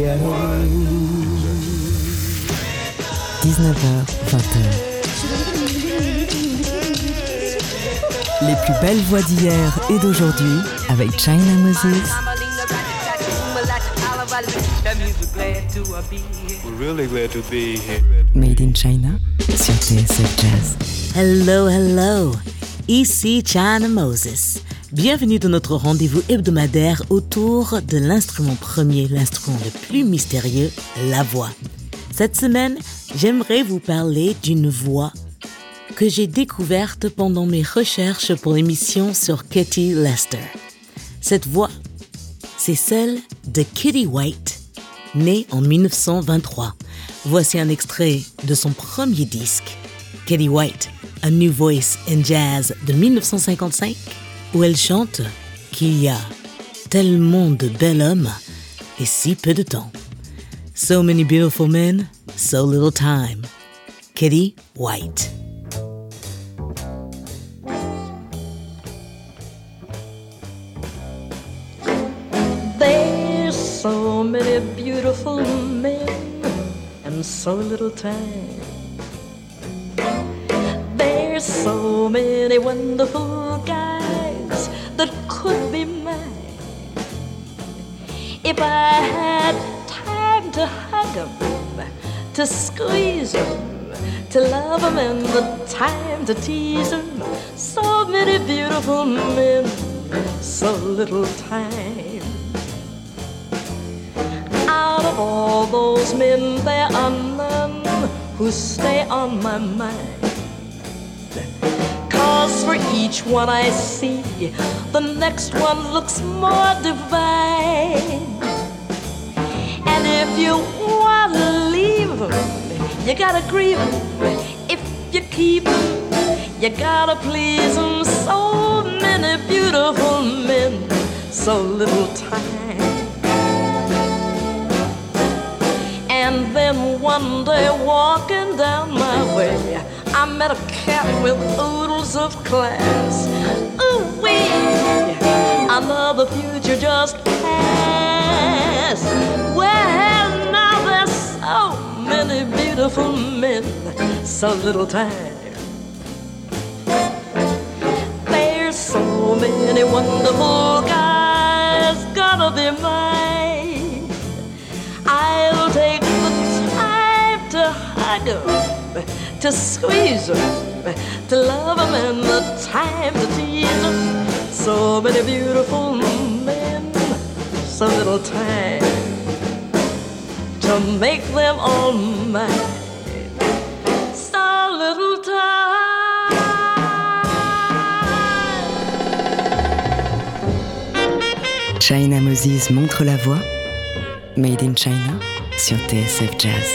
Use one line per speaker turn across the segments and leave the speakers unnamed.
19h, 20h. Les plus belles voix d'hier et d'aujourd'hui avec China Moses. Made in China sur TSF Jazz.
Hello, hello. Ici China Moses. Bienvenue dans notre rendez-vous hebdomadaire autour de l'instrument premier, l'instrument le plus mystérieux, la voix. Cette semaine, j'aimerais vous parler d'une voix que j'ai découverte pendant mes recherches pour l'émission sur Katie Lester. Cette voix, c'est celle de Kitty White, née en 1923. Voici un extrait de son premier disque, Kitty White, A New Voice in Jazz de 1955, où elle chante qu'il y a tellement de bel hommes et si peu de temps. So many beautiful men, so little time. Kitty White.
There's so many beautiful men and so little time. There's so many wonderful guys I had time to hug 'em, to squeeze 'em, to love 'em, and the time to tease 'em, so many beautiful men, so little time. Out of all those men, there are none who stay on my mind. Cause for each one I see, the next one looks more divine. If you wanna leave you gotta grieve. If you keep you gotta please 'em. So many beautiful men, so little time. And then one day walking down my way, I met a cat with oodles of class. Ooh wee, another future just passed. Well, beautiful men, so little time. There's so many wonderful guys gonna be mine. I'll take the time to hug 'em, to squeeze 'em, to love 'em, and the time to tease 'em. So many beautiful men, so little time to make them all mine. So little time.
China Moses montre la voix. Made in China sur TSF Jazz.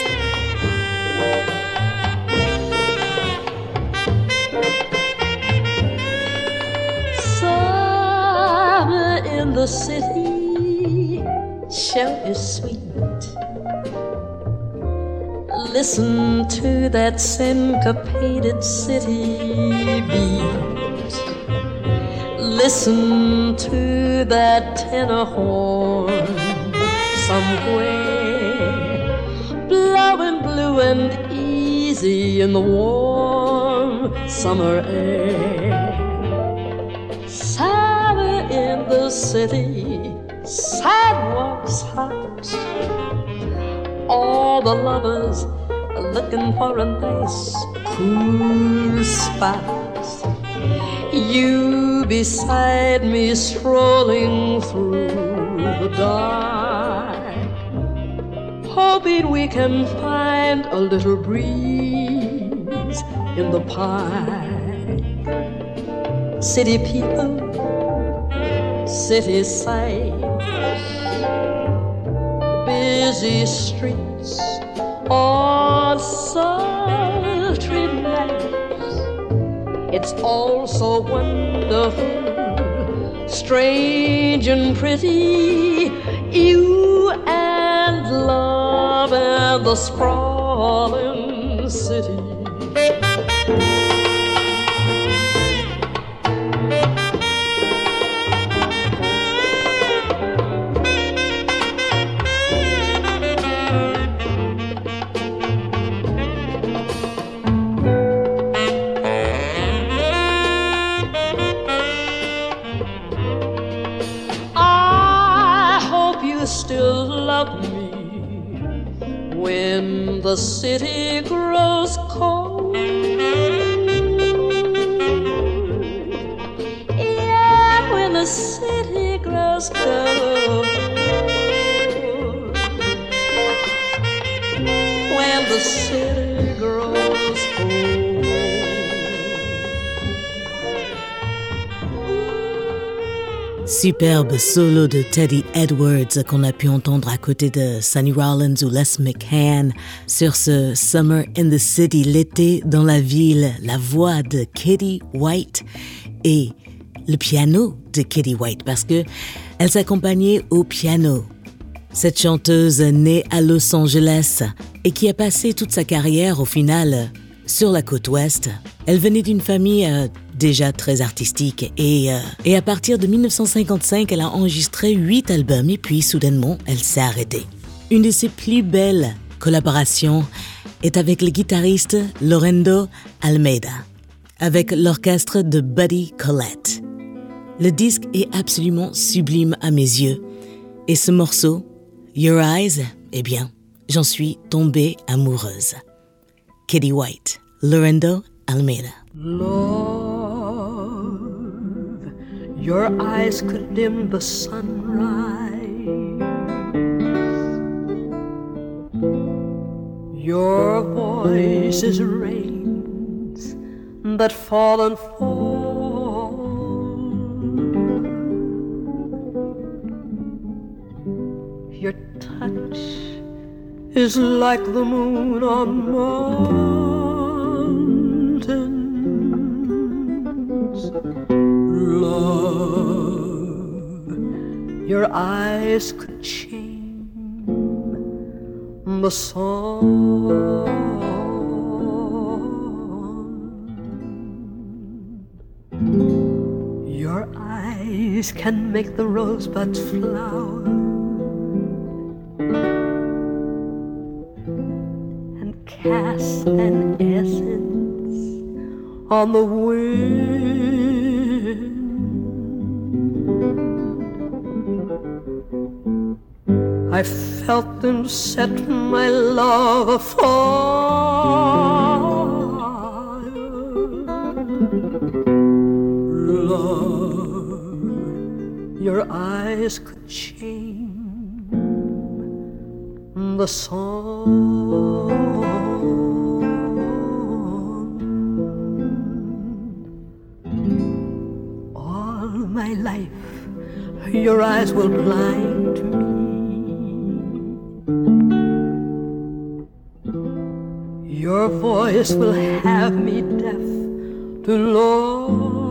Summer in the city sure is sweet. Listen to that syncopated city beat. Listen to that tenor horn somewhere, blowing blue and easy in the warm summer air. Summer in the city, sidewalks hot. All the lovers looking for a nice, cool spot. You beside me, strolling through the dark, hoping we can find a little breeze in the park. City people, city sights, busy streets on sultry nights. It's all so wonderful, strange and pretty. You and love and the sprawling city. City
Superbe solo de Teddy Edwards qu'on a pu entendre à côté de Sonny Rollins ou Les McCann sur ce Summer in the City, l'été dans la ville, la voix de Kitty White et le piano de Kitty White parce que elle s'accompagnait au piano. Cette chanteuse née à Los Angeles et qui a passé toute sa carrière au final sur la côte ouest, elle venait d'une famille euh, déjà très artistique et, euh, et à partir de 1955, elle a enregistré huit albums et puis soudainement, elle s'est arrêtée. Une de ses plus belles collaborations est avec le guitariste Lorendo Almeida, avec l'orchestre de Buddy Collette. Le disque est absolument sublime à mes yeux et ce morceau, Your Eyes, eh bien, j'en suis tombée amoureuse. Kitty White, Lorendo Almeida.
Your eyes could dim the sunrise. Your voice is rains that fall and fall. Your touch is like the moon on mountains. Love, your eyes could chain the sun. Your eyes can make the rosebuds flower. and cast an essence on the wind. I felt them set my love afire. Love, your eyes could change the song. All my life, your eyes will blind voice will have me deaf to love.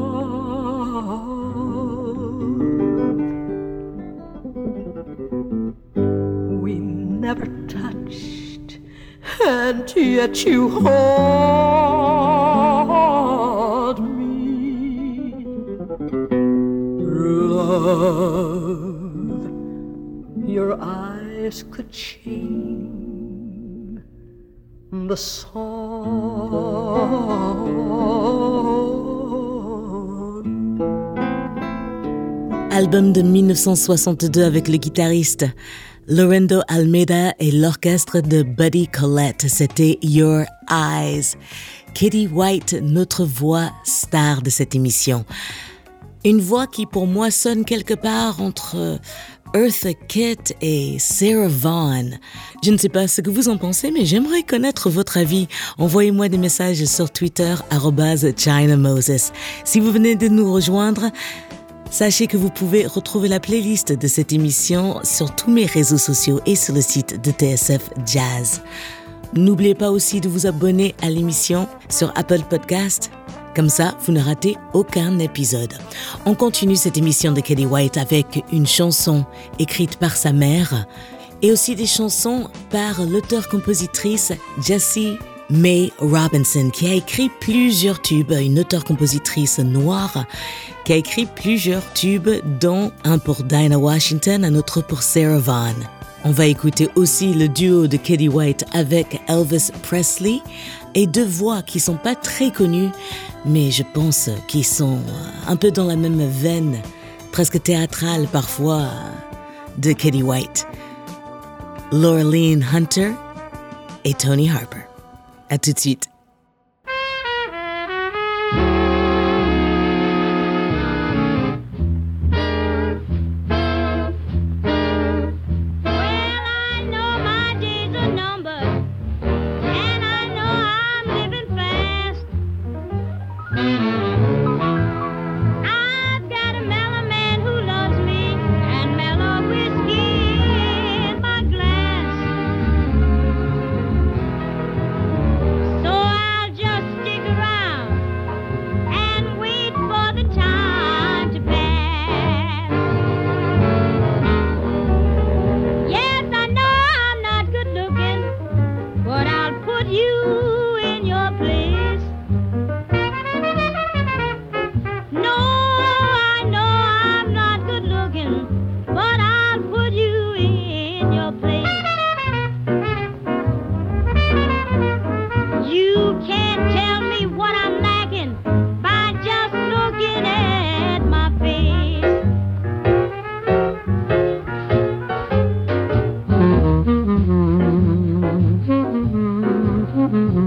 We never touched, and yet you hold me. Love, your eyes could change the song.
Album de 1962 avec le guitariste Lorendo Almeida et l'orchestre de Buddy Collette. C'était Your Eyes. Kitty White, notre voix star de cette émission. Une voix qui pour moi sonne quelque part entre Eartha Kitt et Sarah Vaughan. Je ne sais pas ce que vous en pensez, mais j'aimerais connaître votre avis. Envoyez-moi des messages sur Twitter, China Moses. Si vous venez de nous rejoindre, Sachez que vous pouvez retrouver la playlist de cette émission sur tous mes réseaux sociaux et sur le site de TSF Jazz. N'oubliez pas aussi de vous abonner à l'émission sur Apple Podcast. Comme ça, vous ne ratez aucun épisode. On continue cette émission de Kelly White avec une chanson écrite par sa mère et aussi des chansons par l'auteur-compositrice Jessie May Robinson, qui a écrit plusieurs tubes, une auteure-compositrice noire, qui a écrit plusieurs tubes, dont un pour Dinah Washington, un autre pour Sarah Vaughan. On va écouter aussi le duo de Kelly White avec Elvis Presley et deux voix qui sont pas très connues, mais je pense qu'ils sont un peu dans la même veine, presque théâtrale parfois, de Kelly White. Laureline Hunter et Tony Harper. À tout de suite. Mm-hmm.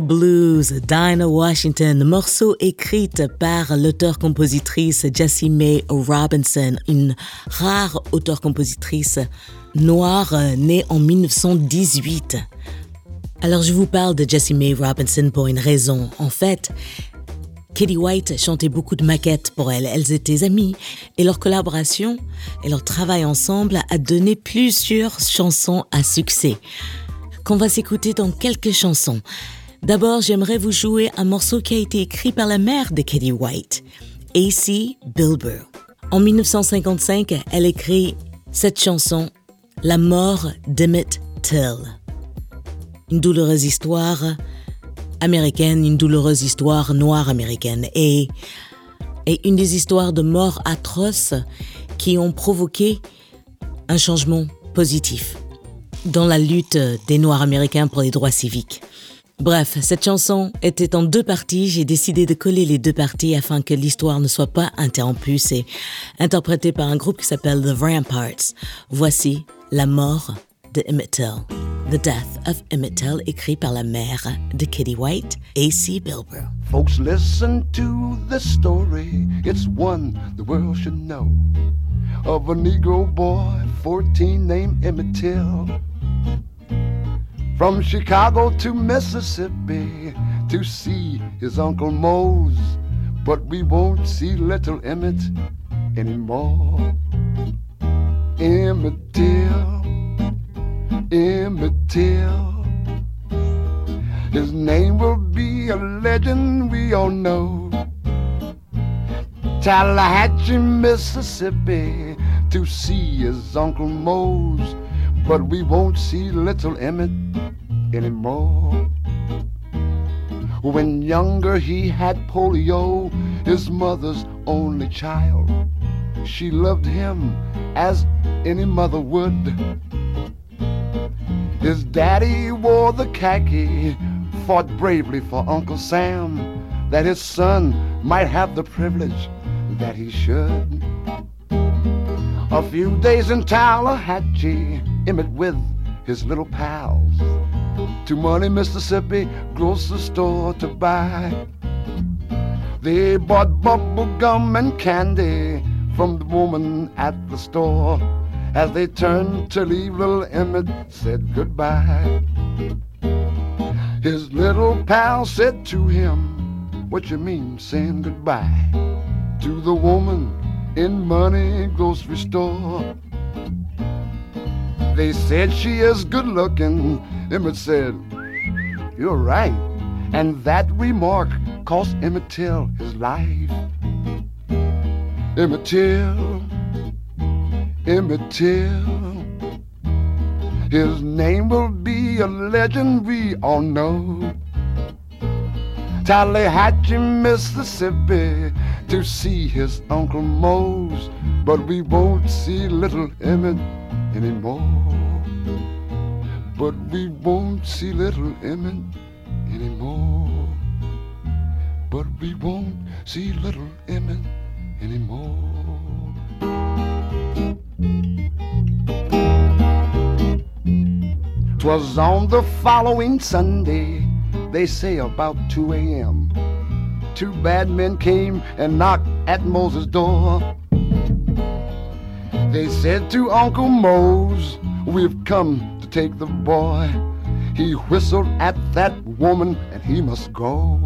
Blues, Dinah Washington, morceau écrit par l'auteur-compositrice Jessie May Robinson, une rare auteur-compositrice noire née en 1918. Alors je vous parle de Jessie May Robinson pour une raison. En fait, Katie White chantait beaucoup de maquettes pour elle. Elles étaient amies et leur collaboration et leur travail ensemble a donné plusieurs chansons à succès qu'on va s'écouter dans quelques chansons. D'abord, j'aimerais vous jouer un morceau qui a été écrit par la mère de Katie White, A.C. Bilber. En 1955, elle écrit cette chanson, La mort d'Emmett Till. Une douloureuse histoire américaine, une douloureuse histoire noire américaine et, et une des histoires de mort atroces qui ont provoqué un changement positif dans la lutte des Noirs américains pour les droits civiques. Bref, cette chanson était en deux parties. J'ai décidé de coller les deux parties afin que l'histoire ne soit pas interrompue. C'est interprété par un groupe qui s'appelle The Ramparts. Voici La mort de Emmett Till. The Death of Emmett Till, écrit par la mère de Kitty White, A.C. Bilber.
Folks, listen to the story. It's one the world should know. Of a Negro boy, 14, named Emmett Till. From Chicago to Mississippi to see his Uncle Mose, but we won't see little Emmett anymore. Emmett Till, Emmett Till. His name will be a legend we all know. Tallahatchie, Mississippi, to see his Uncle Mose, but we won't see little Emmett anymore. When younger, he had polio, his mother's only child. She loved him as any mother would. His daddy wore the khaki, fought bravely for Uncle Sam, that his son might have the privilege that he should. A few days in Tallahatchie, Emmett with his little pals to Money, Mississippi grocery store to buy. They bought bubble gum and candy from the woman at the store. As they turned to leave, little Emmett said goodbye. His little pal said to him, What you mean saying goodbye to the woman in Money grocery store? They said she is good looking. Emmett said, You're right. And that remark cost Emmett Till his life. Emmett Till, Emmett Till. His name will be a legend we all know. Tallahatchie, Mississippi, to see his Uncle Mose, but we won't see little Emmett anymore. But we won't see little Emmett anymore. But we won't see little Emmett anymore. Twas on the following Sunday, they say about 2 a.m. Two bad men came and knocked at Moses' door. They said to Uncle Mose, We've come to take the boy. He whistled at that woman and he must go.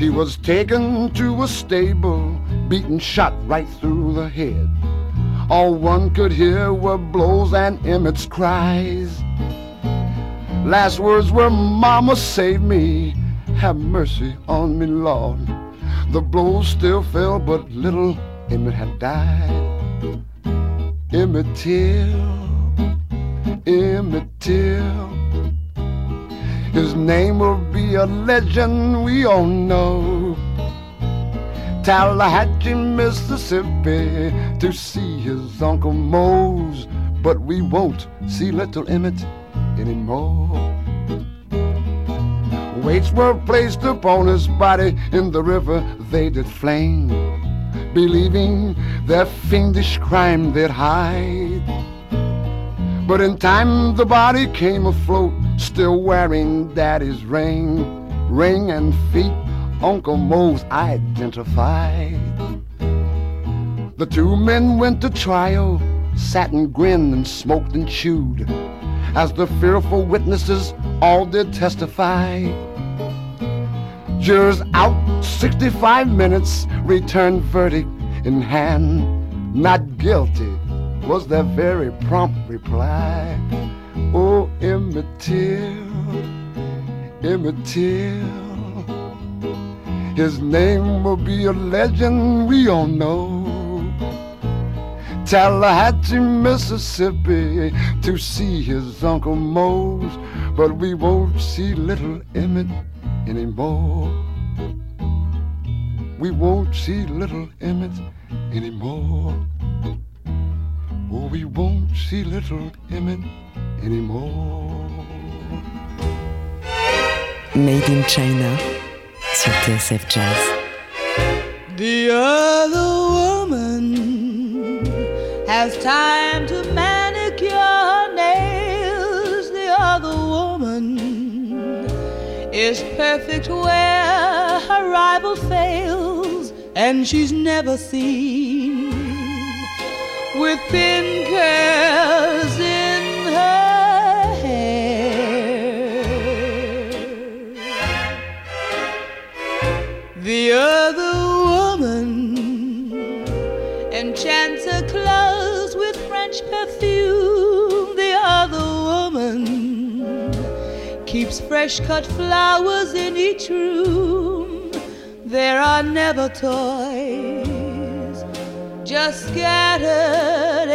He was taken to a stable, beaten shot right through the head. All one could hear were blows and Emmett's cries. Last words were, Mama, save me. Have mercy on me, Lord. The blows still fell, but little Emmett had died. Emmett Till, Emmett Till. His name will be a legend we all know. Tallahatchie, Mississippi, to see his Uncle Mose, but we won't see little Emmett anymore. Weights were placed upon his body in the river they did flame, believing their fiendish crime they'd hide. But in time the body came afloat, still wearing daddy's ring, ring and feet Uncle Mose identified. The two men went to trial, sat and grinned and smoked and chewed, as the fearful witnesses all did testify. Jurors out 65 minutes, returned verdict in hand. Not guilty was their very prompt reply. Oh, Emmett Till, Emmett Till. His name will be a legend we all know. Tallahatchie, Mississippi, to see his Uncle Mose, but we won't see little Emmett anymore. We won't see little Emmett anymore. Oh, we won't see little Emmett anymore.
Made in China sur TSF Jazz.
The other woman has time to manicure her nails. The other woman is perfect where her rival fails, and she's never seen with pin curls in her hair. The other woman enchants her clothes with French perfume. The other woman keeps fresh cut flowers in each room. There are never toys, just scattered.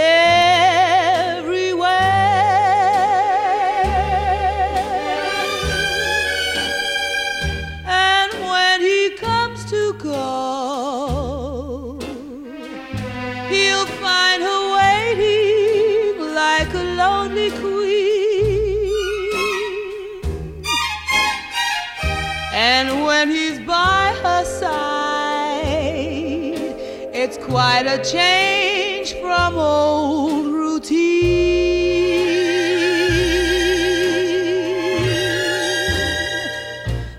Quite a change from old routine.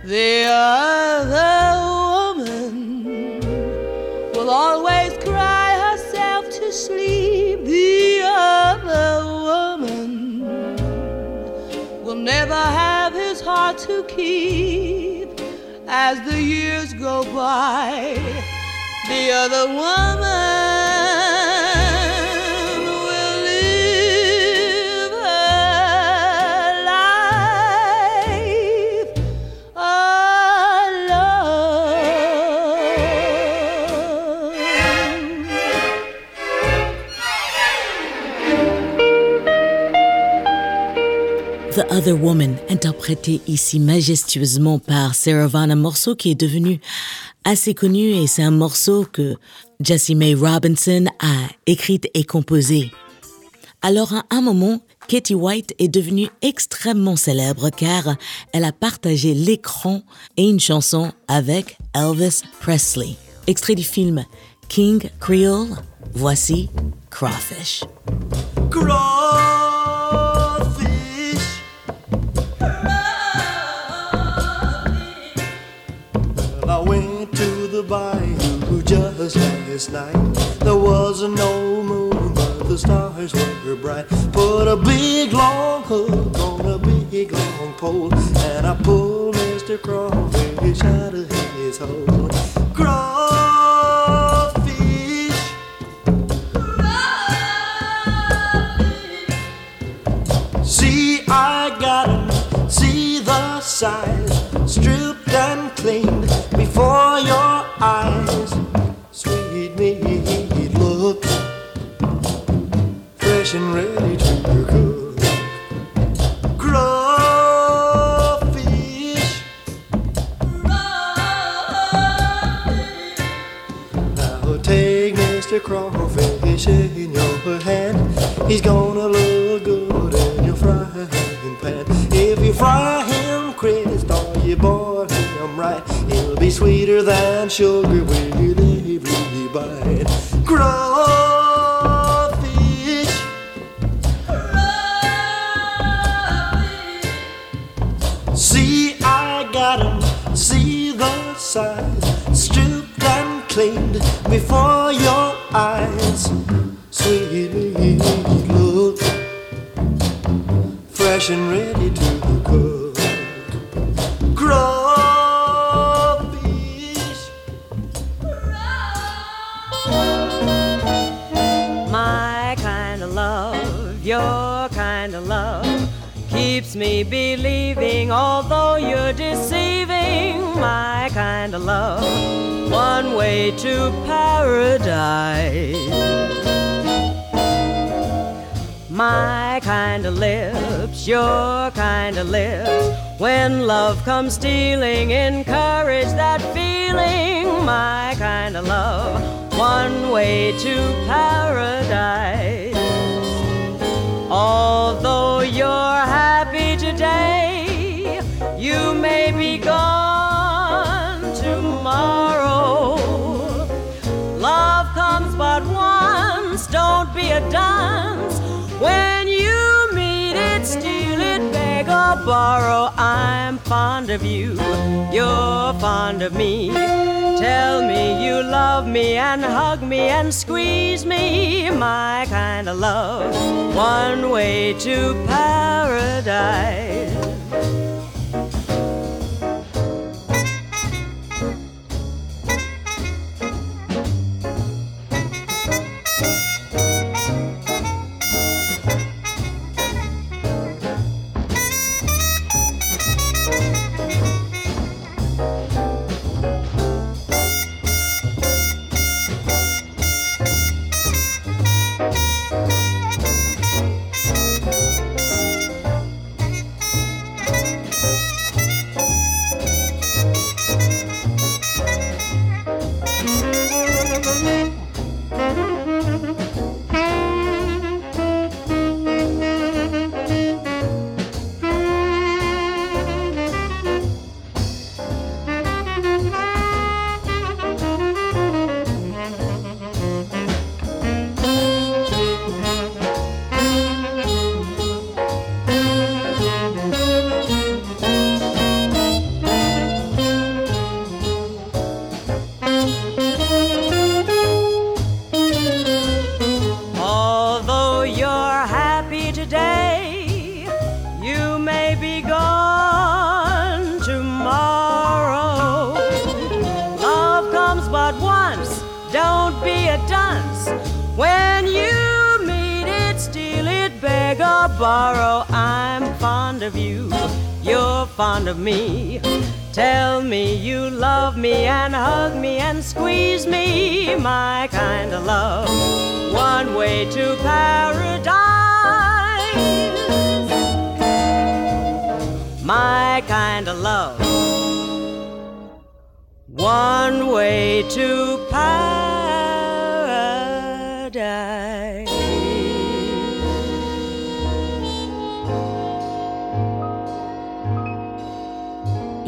The other woman will always cry herself to sleep. The other woman will never have his heart to keep as the years go by. The other woman will live life.
The Other Woman, interprété ici majestueusement par Sarah Vaughan, un morceau qui est devenu assez connu et c'est un morceau que Jessie May Robinson a écrit et composé. Alors à un moment, Katie White est devenue extrêmement célèbre car elle a partagé l'écran et une chanson avec Elvis Presley. Extrait du film King Creole, voici Crawfish.
crawfish. Last night. There was no moon, but the stars were bright. Put a big long hook on a big long pole, and I pulled Mr. Crawfish out of his hole. Crawfish. See, I got 'em. See the size, stripped and cleaned before your eyes. And ready to cook. Crawfish. Now take Mr. Crawfish in your hand. He's gonna look good in your frying pan. If you fry him crisp or you boil him right, he'll be sweeter than sugar with every bite. Crawfish. Size, stripped and cleaned before your eyes. Sweet look, fresh and ready to cook. Crawfish.
My kind of love, your kind of love keeps me believing, although you're kind of love, one way to paradise. My kind of lips, your kind of lips. When love comes stealing, encourage that feeling. My kind of love, one way to paradise. Although you're happy today, you may be gone tomorrow. Love comes but once, don't be a dunce. When you meet it, steal it, beg or borrow. I'm fond of you, you're fond of me. Tell me you love me and hug me and squeeze me. My kind of love, one way to paradise.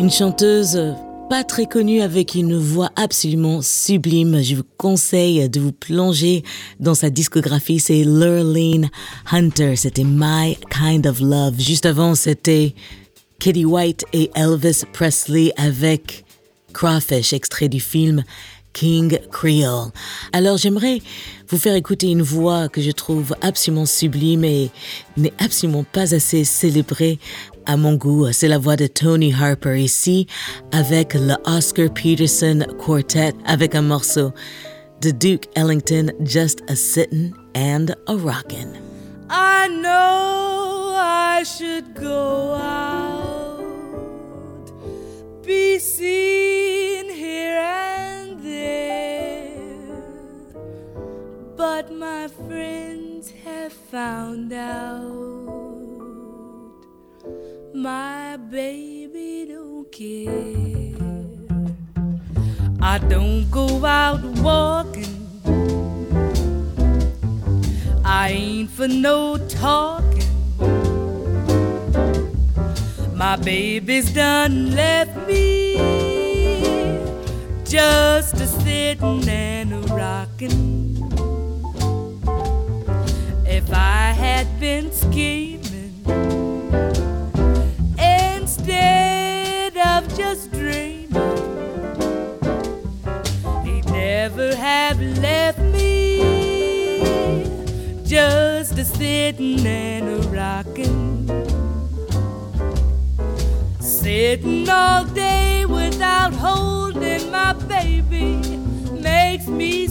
Une chanteuse pas très connue avec une voix absolument sublime. Je vous conseille de vous plonger dans sa discographie. C'est Lurleen Hunter. C'était My Kind of Love. Juste avant, c'était Kitty White et Elvis Presley avec Crawfish, extrait du film King Creole. Alors j'aimerais vous faire écouter une voix que je trouve absolument sublime et n'est absolument pas assez célébrée à mon goût. C'est la voix de Toni Harper ici avec le Oscar Peterson Quartet avec un morceau de Duke Ellington, Just a Sittin' and a Rockin'.
I know I should go out, be seen here and there, but my friends have found out my baby don't care. I don't go out walking. I ain't for no talking. My baby's done left me just a sitting and a rocking. If I had been scheming instead of just dreaming, he'd never have left me just a sitting and a rocking. Sitting all day without holding my baby makes me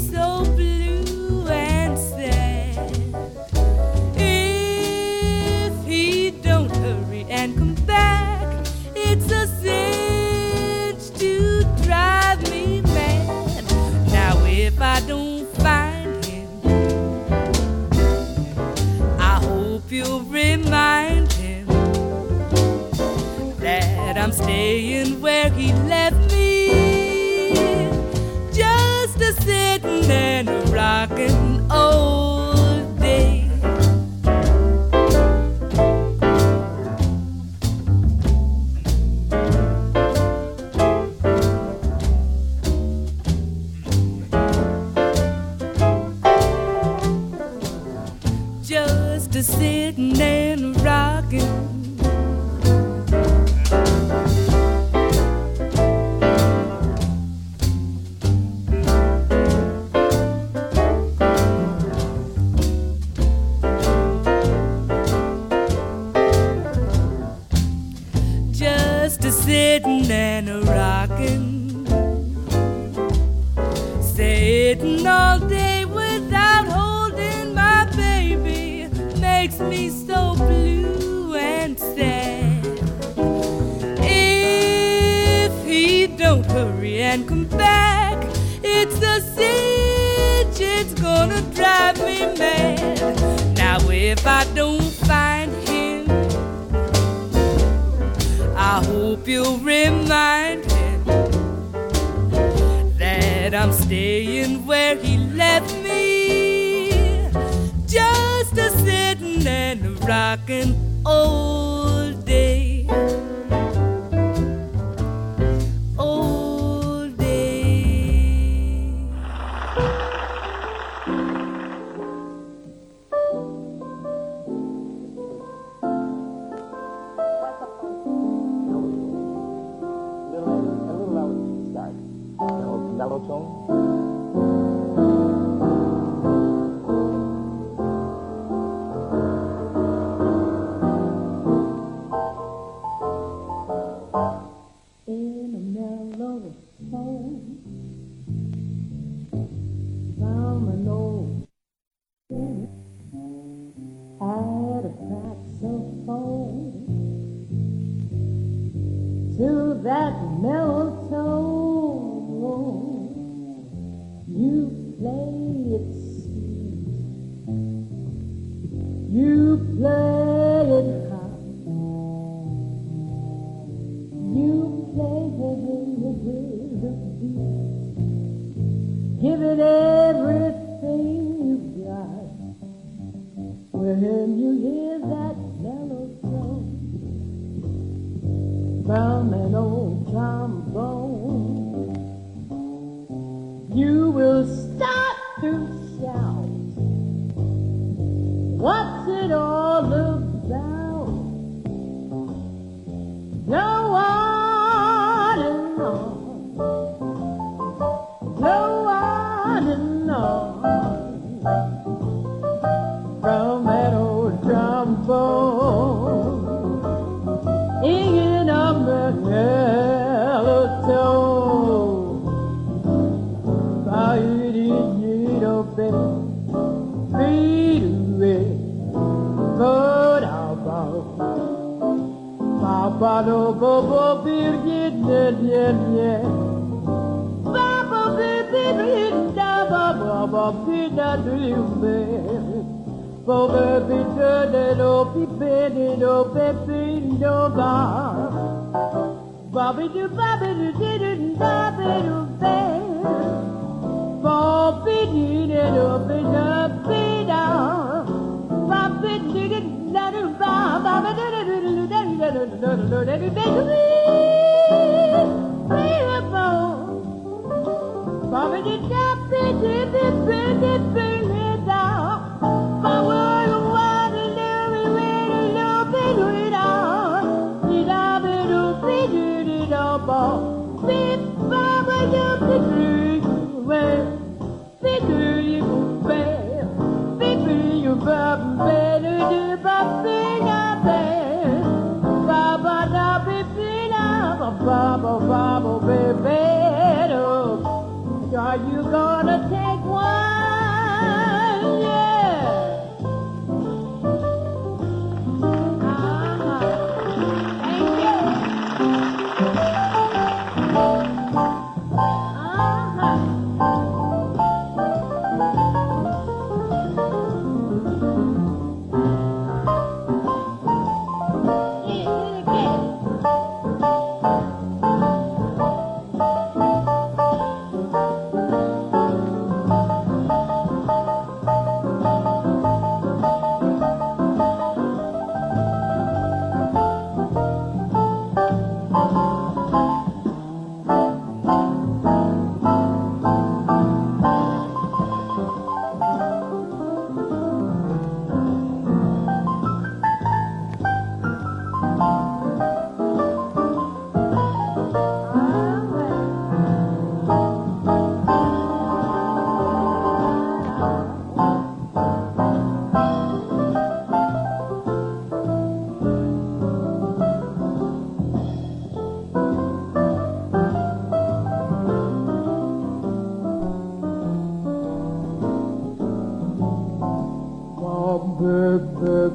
and come
Hallo, Bobo, Birgit, ba ba ne. Baba, bibi, bida, baba, baba, bida, dube. Bobo, bitte, ne, no, pipe, ne, no, pepe, no, ba. Bobby, do, bobby, do, didn't, bobby, do, babe. Bobby, didn't, no, bida. Daddy Bakery, Beautiful. Bobby did that, pretty, pretty, pretty.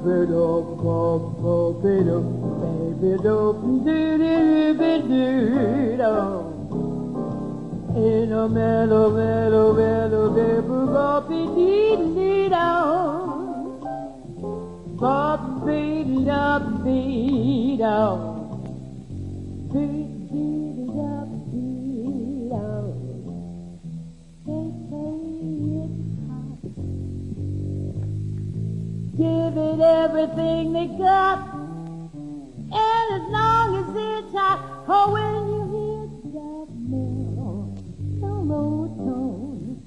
Popido, popido, baby-do, do-do-do-do-do. In a mellow, mellow, mellow, de-boo-bop-dee-dee-dee-down. Bop-dee-dee-dop-dee-down. They. And as long as it's hot, oh, when you hear that mellow, mellow tone,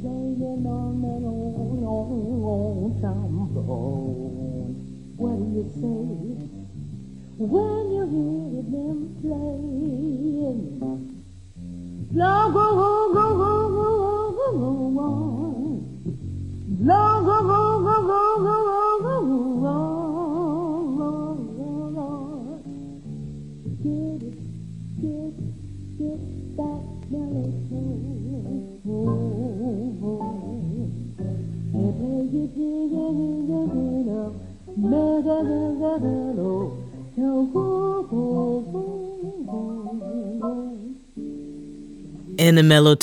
playing on that old, old, old trombone, what do you say when you hear them playing? Long, go,
In a mellow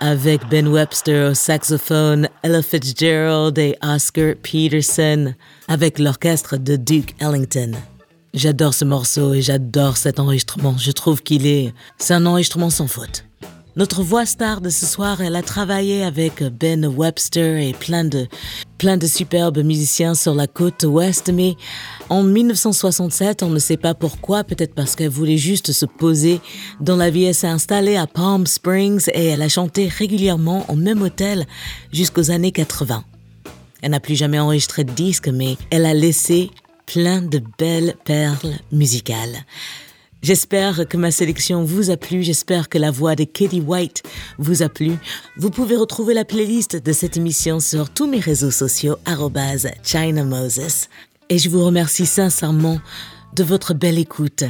avec Ben Webster au saxophone, Ella Fitzgerald et Oscar Peterson avec l'orchestre de Duke Ellington. J'adore ce morceau et j'adore cet enregistrement. Je trouve qu'il est, c'est un enregistrement sans faute. Notre voix star de ce soir, elle a travaillé avec Ben Webster et plein de, plein de superbes musiciens sur la côte ouest, mais en 1967, on ne sait pas pourquoi, peut-être parce qu'elle voulait juste se poser dans la vie. Elle s'est installée à Palm Springs et elle a chanté régulièrement au même hôtel jusqu'aux années 80. Elle n'a plus jamais enregistré de disque, mais elle a laissé plein de belles perles musicales. J'espère que ma sélection vous a plu, j'espère que la voix de Katie White vous a plu. Vous pouvez retrouver la playlist de cette émission sur tous mes réseaux sociaux, China Moses. Et je vous remercie sincèrement de votre belle écoute.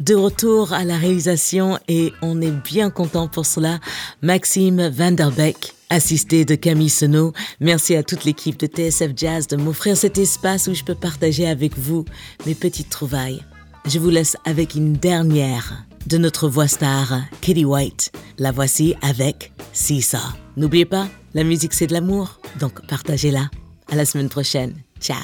De retour à la réalisation et on est bien content pour cela, Maxime Vanderbeck, assisté de Camille Senot. Merci à toute l'équipe de TSF Jazz de m'offrir cet espace où je peux partager avec vous mes petites trouvailles. Je vous laisse avec une dernière de notre voix star, Kitty White. La voici avec Seesaw. N'oubliez pas, la musique c'est de l'amour, donc partagez-la. À la semaine prochaine. Ciao.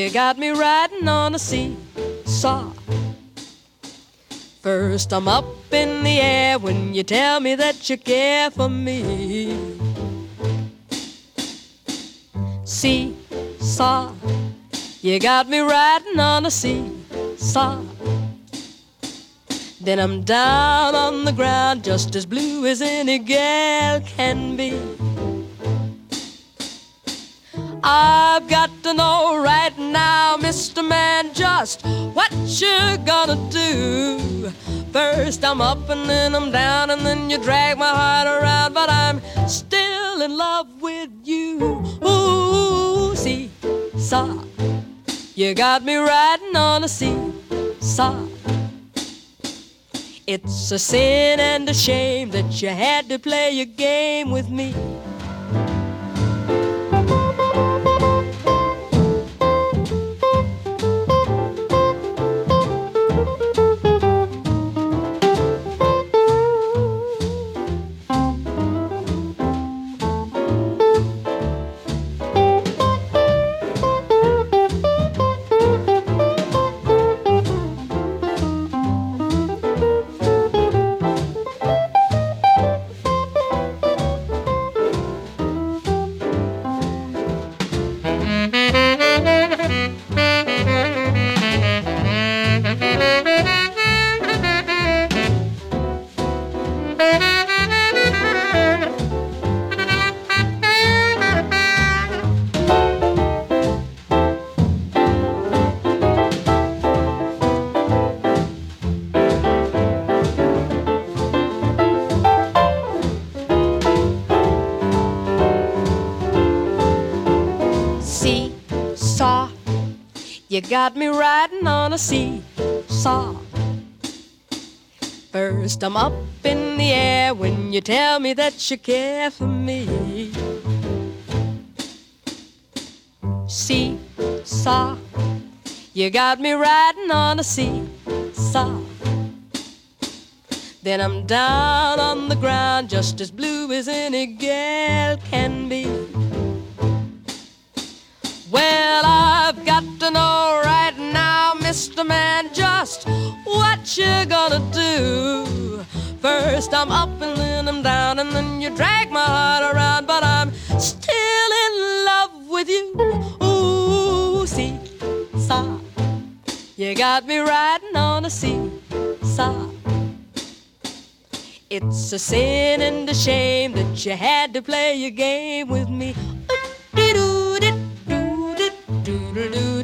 You got me riding on a seesaw. First, I'm up in the air when you tell me that you care for me. Seesaw, you got me riding on a seesaw. Then I'm down on the ground, just as blue as any gal can be. I've got to know right now, Mr. Man, just what you're gonna do. First I'm up and then I'm down and then you drag my heart around, but I'm still in love with you. Ooh, see, saw, you got me riding on a seesaw. It's a sin and a shame that you had to play a game with me. You got me riding on a seesaw. First, I'm up in the air when you tell me that you care for me. Seesaw, you got me riding on a seesaw. Then I'm down on the ground, just as blue as any gal can be. Well, I've got to know right now, Mr. Man, just what you're gonna do. First I'm up and then I'm down, and then you drag my heart around, but I'm still in love with you. Ooh, see, saw, you got me riding on a seesaw. It's a sin and a shame that you had to play a game with me doodle doo.